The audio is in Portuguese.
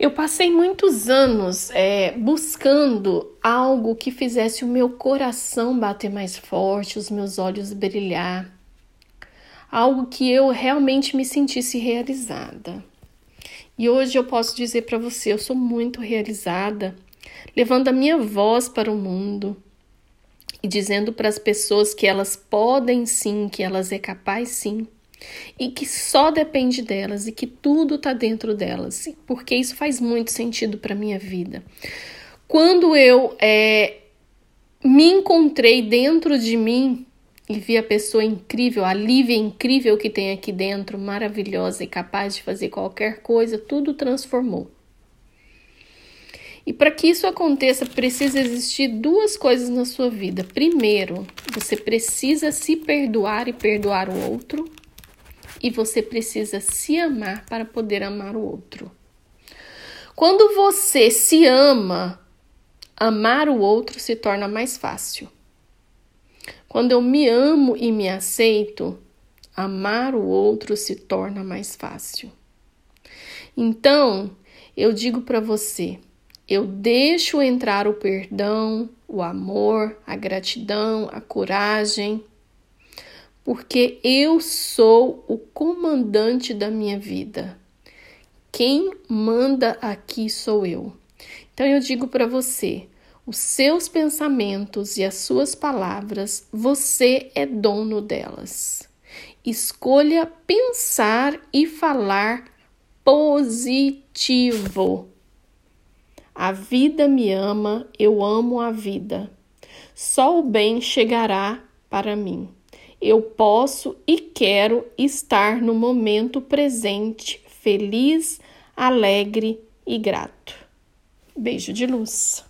Eu passei muitos anos é, buscando algo que fizesse o meu coração bater mais forte, os meus olhos brilhar, algo que eu realmente me sentisse realizada. E hoje eu posso dizer para você, eu sou muito realizada, levando a minha voz para o mundo e dizendo para as pessoas que elas podem sim, que elas é capaz sim e que só depende delas e que tudo está dentro delas, porque isso faz muito sentido para minha vida. Quando eu é, me encontrei dentro de mim e vi a pessoa incrível, a Lívia incrível que tem aqui dentro, maravilhosa e capaz de fazer qualquer coisa, tudo transformou. E para que isso aconteça, precisa existir duas coisas na sua vida. Primeiro, você precisa se perdoar e perdoar o outro e você precisa se amar para poder amar o outro. Quando você se ama, amar o outro se torna mais fácil. Quando eu me amo e me aceito, amar o outro se torna mais fácil. Então, eu digo para você, eu deixo entrar o perdão, o amor, a gratidão, a coragem, porque eu sou o comandante da minha vida. Quem manda aqui sou eu. Então eu digo para você, os seus pensamentos e as suas palavras, você é dono delas. Escolha pensar e falar positivo. A vida me ama, eu amo a vida. Só o bem chegará para mim eu posso e quero estar no momento presente, feliz, alegre e grato. Beijo de luz.